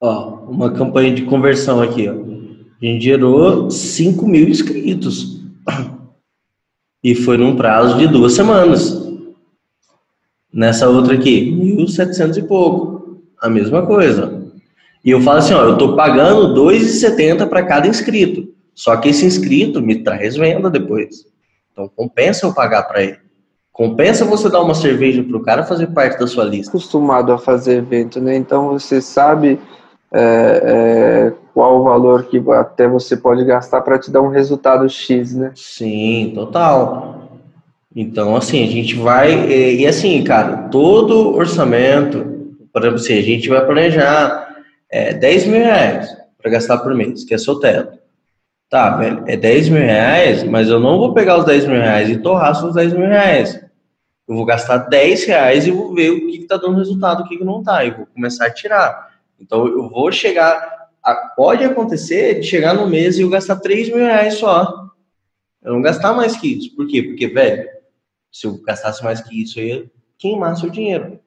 Ó, uma campanha de conversão aqui, ó. A gente gerou 5 mil inscritos. E foi num prazo de duas semanas. Nessa outra aqui, 1.700 e pouco. A mesma coisa. E eu falo assim, ó, eu tô pagando 2,70 para cada inscrito. Só que esse inscrito me traz venda depois. Então compensa eu pagar para ele. Compensa você dar uma cerveja para o cara fazer parte da sua lista. Acostumado a fazer evento, né? Então você sabe é, é, qual o valor que até você pode gastar para te dar um resultado X, né? Sim, total. Então, assim, a gente vai. E, e assim, cara, todo orçamento, por exemplo, assim, a gente vai planejar é, 10 mil reais para gastar por mês, que é seu teto. Tá, velho, é 10 mil reais, mas eu não vou pegar os 10 mil reais e torrar os 10 mil reais. Eu vou gastar 10 reais e vou ver o que, está dando resultado, o que, que não está, e vou começar a tirar. Então eu vou chegar. A, pode acontecer de chegar no mês e eu gastar 3 mil reais só. Eu não gastar mais que isso. Por quê? Porque, velho, se eu gastasse mais que isso, eu ia queimar seu dinheiro.